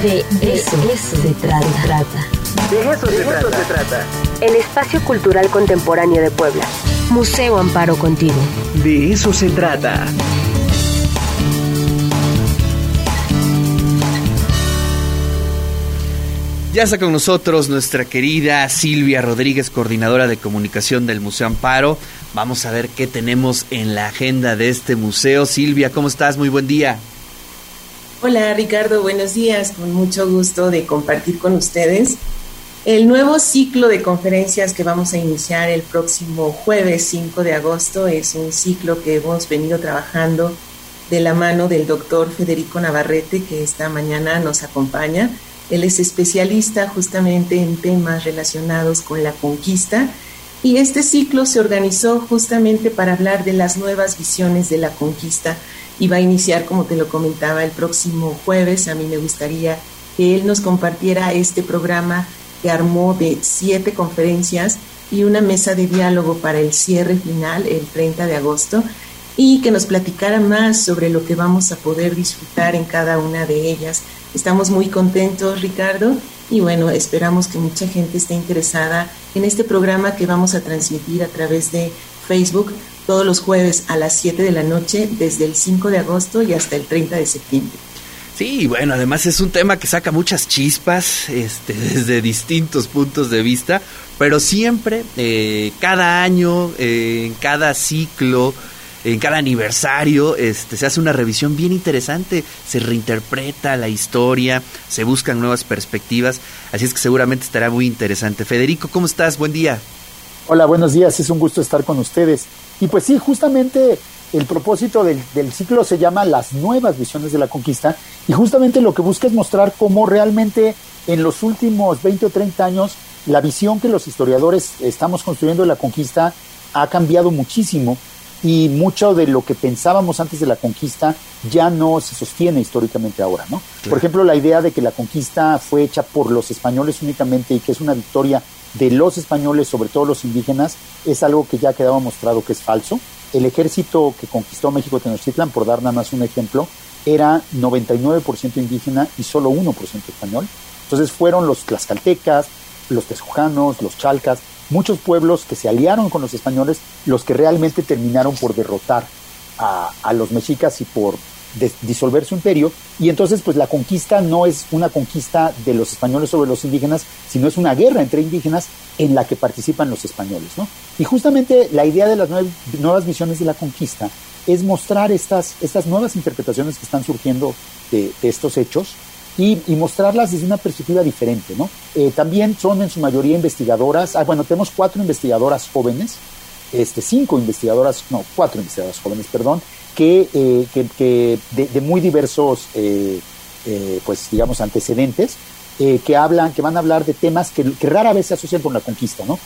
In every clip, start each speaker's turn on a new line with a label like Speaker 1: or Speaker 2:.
Speaker 1: De eso, se trata.
Speaker 2: De eso, se, trata.
Speaker 1: El espacio cultural contemporáneo de Puebla. Museo Amparo Contigo.
Speaker 2: De eso se trata.
Speaker 3: Ya está con nosotros nuestra querida Silvia Rodríguez, coordinadora de comunicación del Museo Amparo. Vamos a ver qué tenemos en la agenda de este museo. Silvia, ¿cómo estás? Muy buen día.
Speaker 4: Hola Ricardo, buenos días. Con mucho gusto de compartir con ustedes el nuevo ciclo de conferencias que vamos a iniciar el próximo jueves 5 de agosto. Es un ciclo que hemos venido trabajando de la mano del doctor Federico Navarrete, que esta mañana nos acompaña. Él es especialista justamente en temas relacionados con la conquista y este ciclo se organizó justamente para hablar de las nuevas visiones de la conquista y va a iniciar, como te lo comentaba, el próximo jueves. A mí me gustaría que él nos compartiera este programa que armó de siete conferencias y una mesa de diálogo para el cierre final el 30 de agosto y que nos platicara más sobre lo que vamos a poder disfrutar en cada una de ellas. Estamos muy contentos, Ricardo, y bueno, esperamos que mucha gente esté interesada en este programa que vamos a transmitir a través de Facebook todos los jueves a las 7 de la noche desde el 5 de agosto y hasta el 30 de septiembre.
Speaker 3: Sí, bueno, además es un tema que saca muchas chispas este, desde distintos puntos de vista, pero siempre, eh, cada año, eh, en cada ciclo, en cada aniversario, este, se hace una revisión bien interesante, se reinterpreta la historia, se buscan nuevas perspectivas, así es que seguramente estará muy interesante. Federico, ¿cómo estás? Buen día.
Speaker 5: Hola, buenos días, es un gusto estar con ustedes. Y pues sí, justamente el propósito del, ciclo se llama Las nuevas visiones de la conquista. Y justamente lo que busca es mostrar cómo realmente en los últimos 20 o 30 años la visión que los historiadores estamos construyendo de la conquista ha cambiado muchísimo. Y mucho de lo que pensábamos antes de la conquista ya no se sostiene históricamente ahora, ¿no? Por ejemplo, la idea de que la conquista fue hecha por los españoles únicamente y que es una victoria de los españoles sobre todo los indígenas es algo que ya ha quedado mostrado que es falso. El ejército que conquistó México Tenochtitlan, por dar nada más un ejemplo, era 99% indígena y solo 1% español. Entonces fueron los tlaxcaltecas, los texujanos, los chalcas, muchos pueblos que se aliaron con los españoles los que realmente terminaron por derrotar a, a los mexicas y por disolver su imperio y entonces pues la conquista no es una conquista de los españoles sobre los indígenas, sino es una guerra entre indígenas en la que participan los españoles, ¿no? Y justamente la idea de las nuevas visiones de la conquista es mostrar estas, estas nuevas interpretaciones que están surgiendo de, estos hechos y, mostrarlas desde una perspectiva diferente, ¿no? Eh, también son en su mayoría investigadoras, ah, bueno, tenemos cuatro investigadoras jóvenes, este, cinco investigadoras, no, cuatro investigadoras jóvenes, perdón, que, eh, que, de, muy diversos, eh, eh, pues digamos, antecedentes, que hablan, que van a hablar de temas que, rara vez se asocian con la conquista, ¿no?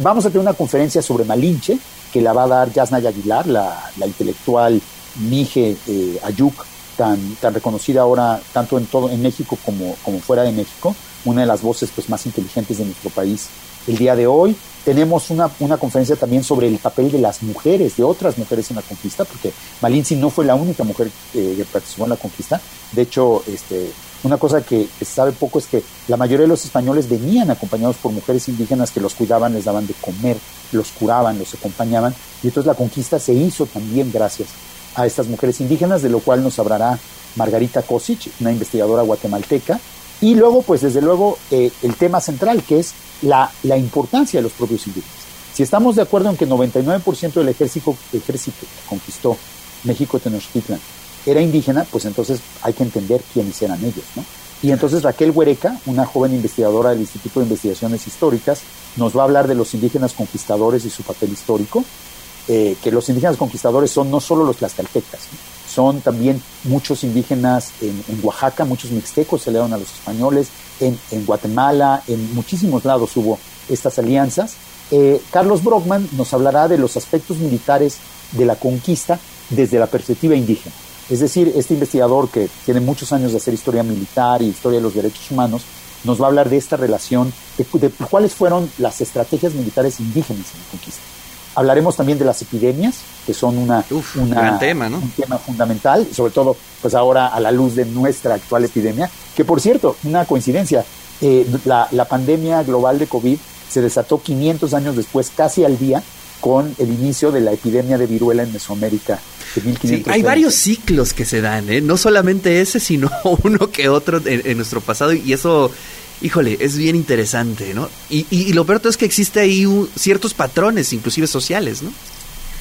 Speaker 5: vamos a tener una conferencia sobre Malinche, que la va a dar Yasnaya Aguilar, la, la intelectual Mije Ayuk, tan, tan reconocida ahora tanto en todo en México como, como fuera de México, una de las voces pues, más inteligentes de nuestro país el día de hoy. Tenemos una, una, conferencia también sobre el papel de las mujeres, de otras mujeres en la conquista, porque Malinzi no fue la única mujer eh, que participó en la conquista. De hecho, este, una cosa que, se sabe poco es que la mayoría de los españoles venían acompañados por mujeres indígenas que los cuidaban, les daban de comer, los curaban, los acompañaban. Y entonces la conquista se hizo también gracias a estas mujeres indígenas, de lo cual nos hablará Margarita Kosic, una investigadora guatemalteca. Y luego, pues desde luego, eh, el tema central, que es la, la importancia de los propios indígenas. Si estamos de acuerdo en que 99% del ejército, ejército que conquistó México Tenochtitlan era indígena, pues entonces hay que entender quiénes eran ellos, ¿no? Y entonces Raquel Huereca, una joven investigadora del Instituto de Investigaciones Históricas, nos va a hablar de los indígenas conquistadores y su papel histórico, eh, que los indígenas conquistadores son no solo los tlaxcaltecas, son también muchos indígenas en, Oaxaca, muchos mixtecos se dieron a los españoles, en, Guatemala, en muchísimos lados hubo estas alianzas. Eh, Carlos Brockman nos hablará de los aspectos militares de la conquista desde la perspectiva indígena. Es decir, este investigador que tiene muchos años de hacer historia militar y historia de los derechos humanos, nos va a hablar de esta relación, de cuáles fueron las estrategias militares indígenas en la conquista. Hablaremos también de las epidemias, que son una,
Speaker 3: un tema, ¿no?
Speaker 5: un tema fundamental, sobre todo pues ahora a la luz de nuestra actual epidemia, que por cierto, una coincidencia, eh, la, la pandemia global de COVID se desató 500 años después, casi al día, con el inicio de la epidemia de viruela en Mesoamérica.
Speaker 3: sí, hay varios ciclos que se dan, ¿eh? no solamente ese, sino uno que otro en, nuestro pasado y eso, híjole, es bien interesante, ¿no? Y, y, lo peor es que existe ahí ciertos patrones, inclusive sociales, ¿no?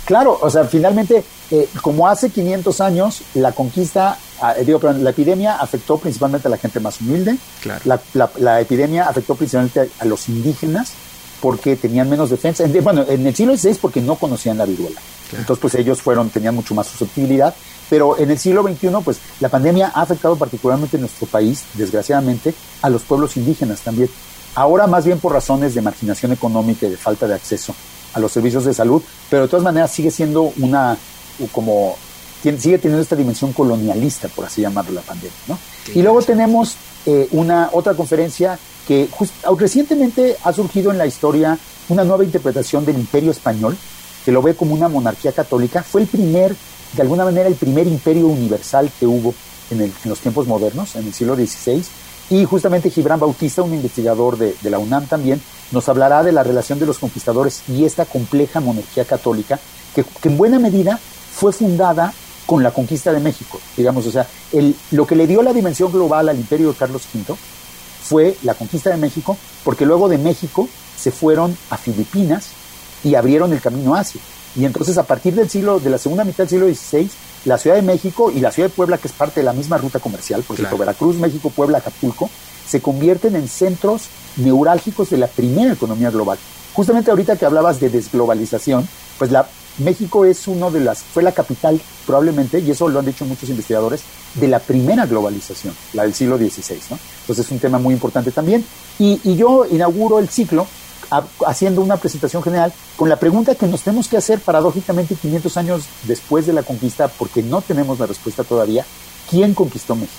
Speaker 5: Claro, o sea, finalmente, eh, como hace 500 años, la conquista, ah, digo, perdón, la epidemia afectó principalmente a la gente más humilde,
Speaker 3: claro.
Speaker 5: la, la epidemia afectó principalmente a los indígenas, porque tenían menos defensa. Bueno, en el siglo XVI porque no conocían la viruela. Entonces, pues ellos fueron, tenían mucho más susceptibilidad. Pero en el siglo XXI, pues la pandemia ha afectado particularmente en nuestro país, desgraciadamente, a los pueblos indígenas también. Ahora más bien por razones de marginación económica y de falta de acceso a los servicios de salud, pero de todas maneras sigue siendo una, como, sigue teniendo esta dimensión colonialista, por así llamarlo, la pandemia. ¿no? Y luego tenemos eh, una otra conferencia que recientemente ha surgido en la historia una nueva interpretación del imperio español, que lo ve como una monarquía católica. Fue el primer, de alguna manera, el primer imperio universal que hubo en, los tiempos modernos, en el siglo XVI. Y justamente Gibran Bautista, un investigador de, la UNAM también, nos hablará de la relación de los conquistadores y esta compleja monarquía católica, que, que en buena medida fue fundada con la conquista de México, digamos, o sea, el, lo que le dio la dimensión global al imperio de Carlos V fue la conquista de México, porque luego de México se fueron a Filipinas y abrieron el camino hacia. Y entonces a partir del siglo, de la segunda mitad del siglo XVI, la Ciudad de México y la Ciudad de Puebla, que es parte de la misma ruta comercial, por ejemplo, Veracruz, México, Puebla, Acapulco, se convierten en centros neurálgicos de la primera economía global. Justamente ahorita que hablabas de desglobalización, pues la, México es uno de las, fue la capital probablemente, y eso lo han dicho muchos investigadores, de la primera globalización, la del siglo XVI, ¿no? Entonces es un tema muy importante también. Y, y yo inauguro el ciclo haciendo una presentación general con la pregunta que nos tenemos que hacer paradójicamente 500 años después de la conquista, porque no tenemos la respuesta todavía, ¿quién conquistó México?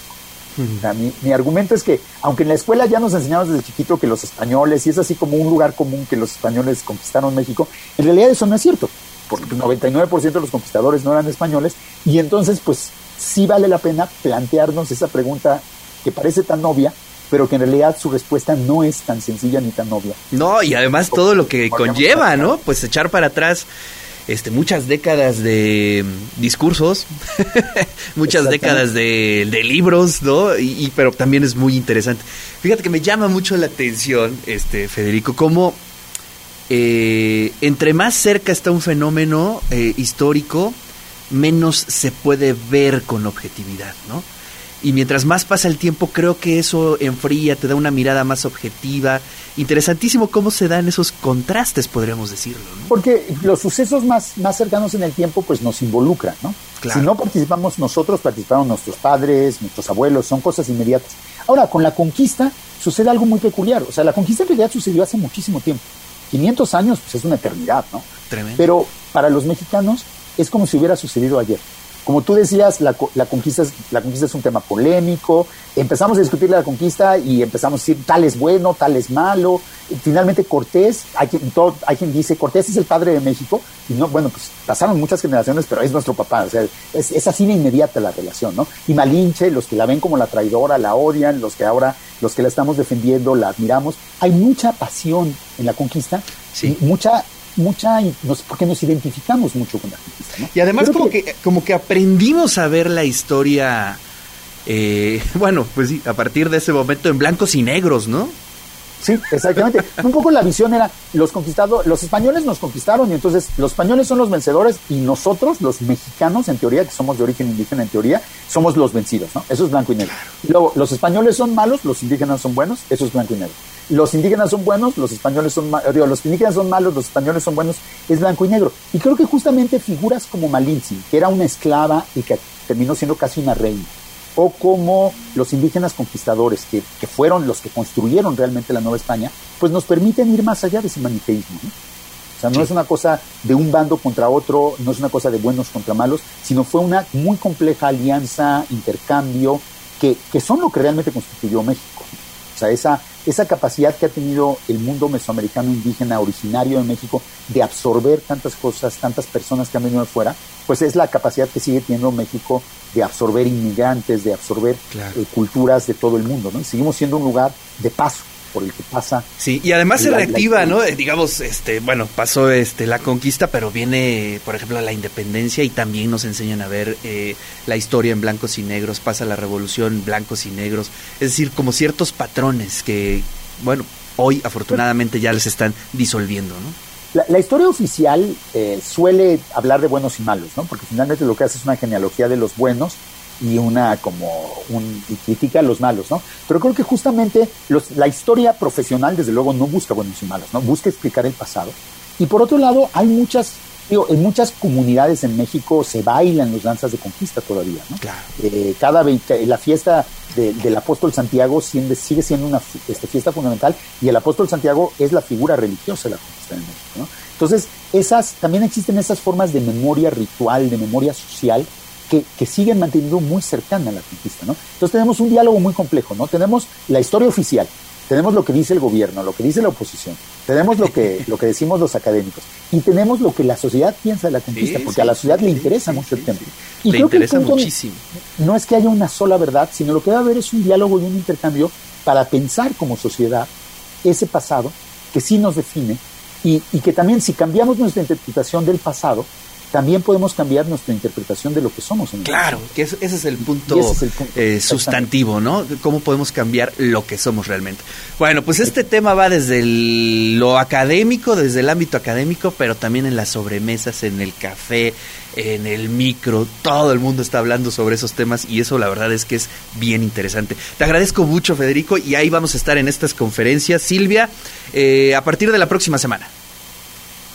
Speaker 5: mi, mi, argumento es que, aunque en la escuela ya nos enseñamos desde chiquito que los españoles, y es así como un lugar común que los españoles conquistaron México, en realidad eso no es cierto porque el 99% de los conquistadores no eran españoles, y entonces pues sí vale la pena plantearnos esa pregunta que parece tan obvia, pero que en realidad su respuesta no es tan sencilla ni tan obvia.
Speaker 3: No, y además todo lo que conlleva, ¿no? Pues echar para atrás este, muchas décadas de discursos, muchas décadas de, de, libros, ¿no? Y, pero también es muy interesante. Fíjate que me llama mucho la atención, este, Federico, cómo eh, entre más cerca está un fenómeno eh, histórico, menos se puede ver con objetividad, ¿no? Y mientras más pasa el tiempo, creo que eso enfría, te da una mirada más objetiva. Interesantísimo cómo se dan esos contrastes, podríamos decirlo.
Speaker 5: Porque los sucesos más, más cercanos en el tiempo, pues nos involucran, ¿no? Si no participamos nosotros, participaron nuestros padres, nuestros abuelos, son cosas inmediatas. Ahora, con la conquista sucede algo muy peculiar. O sea, la conquista en realidad sucedió hace muchísimo tiempo. 500 años, pues es una eternidad, ¿no?
Speaker 3: Tremendo.
Speaker 5: Pero para los mexicanos es como si hubiera sucedido ayer. Como tú decías, la, la, conquista es, la conquista es un tema polémico. Empezamos a discutir la conquista y empezamos a decir tal es bueno, tal es malo. finalmente Cortés, hay quien, todo, hay quien dice Cortés es el padre de México. Y no, bueno, pues pasaron muchas generaciones, pero es nuestro papá. O sea, es, es así de inmediata la relación, ¿no? Y Malinche, los que la ven como la traidora, la odian, los que ahora, los que la estamos defendiendo, la admiramos. Hay mucha pasión en la conquista.
Speaker 3: Sí.
Speaker 5: mucha mucha, porque nos identificamos mucho con la conquista.
Speaker 3: Y además como que, como que aprendimos a ver la historia, eh, bueno, pues sí, a partir de ese momento en blancos y negros, ¿no?
Speaker 5: Sí, exactamente. Un poco la visión era, los conquistados, los españoles nos conquistaron y entonces los españoles son los vencedores y nosotros, los mexicanos, en teoría, que somos de origen indígena en teoría, somos los vencidos, ¿no? Eso es blanco y negro. Luego, los españoles son malos, los indígenas son buenos, eso es blanco y negro. Los indígenas son buenos, los españoles son malos, los indígenas son malos, los españoles son buenos, es blanco y negro. Y creo que justamente figuras como Malinche, que era una esclava y que terminó siendo casi una reina, o como los indígenas conquistadores, que, que, fueron los que construyeron realmente la Nueva España, pues nos permiten ir más allá de ese maniqueísmo. ¿no? O sea, no sí. es una cosa de un bando contra otro, no es una cosa de buenos contra malos, sino fue una muy compleja alianza, intercambio, que, que son lo que realmente constituyó México. O sea, esa, esa capacidad que ha tenido el mundo mesoamericano indígena originario de México de absorber tantas cosas, tantas personas que han venido de fuera, pues es la capacidad que sigue teniendo México de absorber inmigrantes, de absorber eh, culturas de todo el mundo, ¿no? Y seguimos siendo un lugar de paso por el que pasa.
Speaker 3: Sí, y además se reactiva, ¿no? Digamos, este, bueno, pasó este la conquista, pero viene, por ejemplo, la independencia y también nos enseñan a ver eh, la historia en blancos y negros, pasa la revolución blancos y negros, es decir, como ciertos patrones que, bueno, hoy afortunadamente ya les están disolviendo, ¿no?
Speaker 5: La, historia oficial eh, suele hablar de buenos y malos, ¿no? Porque finalmente lo que hace es una genealogía de los buenos y una como un, y critica a los malos, ¿no? Pero creo que justamente los, la historia profesional, desde luego, no busca buenos y malos, ¿no? Busca explicar el pasado. Y por otro lado, hay muchas, digo, en muchas comunidades en México se bailan los danzas de conquista todavía, ¿no?
Speaker 3: Claro.
Speaker 5: Eh, cada la fiesta del apóstol Santiago sigue, sigue siendo una este, fiesta fundamental y el apóstol Santiago es la figura religiosa de la conquista en México, ¿no? Entonces, esas, también existen esas formas de memoria ritual, de memoria social, que, que, siguen manteniendo muy cercana a la conquista, ¿no? Entonces tenemos un diálogo muy complejo, ¿no? Tenemos la historia oficial, tenemos lo que dice el gobierno, lo que dice la oposición, tenemos lo que, lo que decimos los académicos y tenemos lo que la sociedad piensa de la conquista, porque a la sociedad le interesa mucho el tema.
Speaker 3: Y le interesa muchísimo.
Speaker 5: No es que haya una sola verdad, sino lo que debe haber es un diálogo y un intercambio para pensar como sociedad ese pasado que sí nos define y, y que también si cambiamos nuestra interpretación del pasado, también podemos cambiar nuestra interpretación de lo que somos. En
Speaker 3: claro, que ese es el punto, eh, sustantivo, ¿no? Cómo podemos cambiar lo que somos realmente. Bueno, pues este tema va desde lo académico, desde el ámbito académico, pero también en las sobremesas, en el café, en el micro, todo el mundo está hablando sobre esos temas y eso la verdad es que es bien interesante. Te agradezco mucho, Federico, y ahí vamos a estar en estas conferencias. Silvia, eh, a partir de la próxima semana.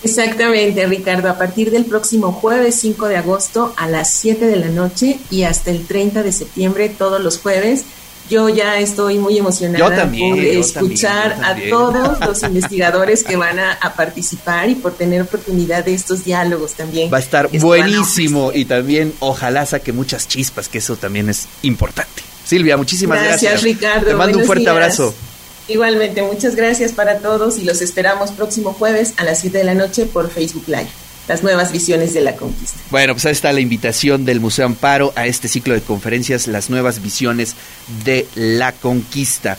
Speaker 4: Exactamente, Ricardo. A partir del próximo jueves 5 de agosto a las 7 de la noche y hasta el 30 de septiembre, todos los jueves. Yo ya estoy muy emocionada por escuchar a todos los investigadores que van a, participar y por tener oportunidad de estos diálogos también.
Speaker 3: Va a estar buenísimo y también ojalá saque muchas chispas, que eso también es importante. Silvia, muchísimas gracias.
Speaker 4: Gracias, Ricardo.
Speaker 3: Te mando un fuerte abrazo.
Speaker 4: Igualmente, muchas gracias para todos y los esperamos próximo jueves a las 7 de la noche por Facebook Live. Las nuevas visiones de la conquista.
Speaker 3: Bueno, pues ahí está la invitación del Museo Amparo a este ciclo de conferencias, las nuevas visiones de la conquista.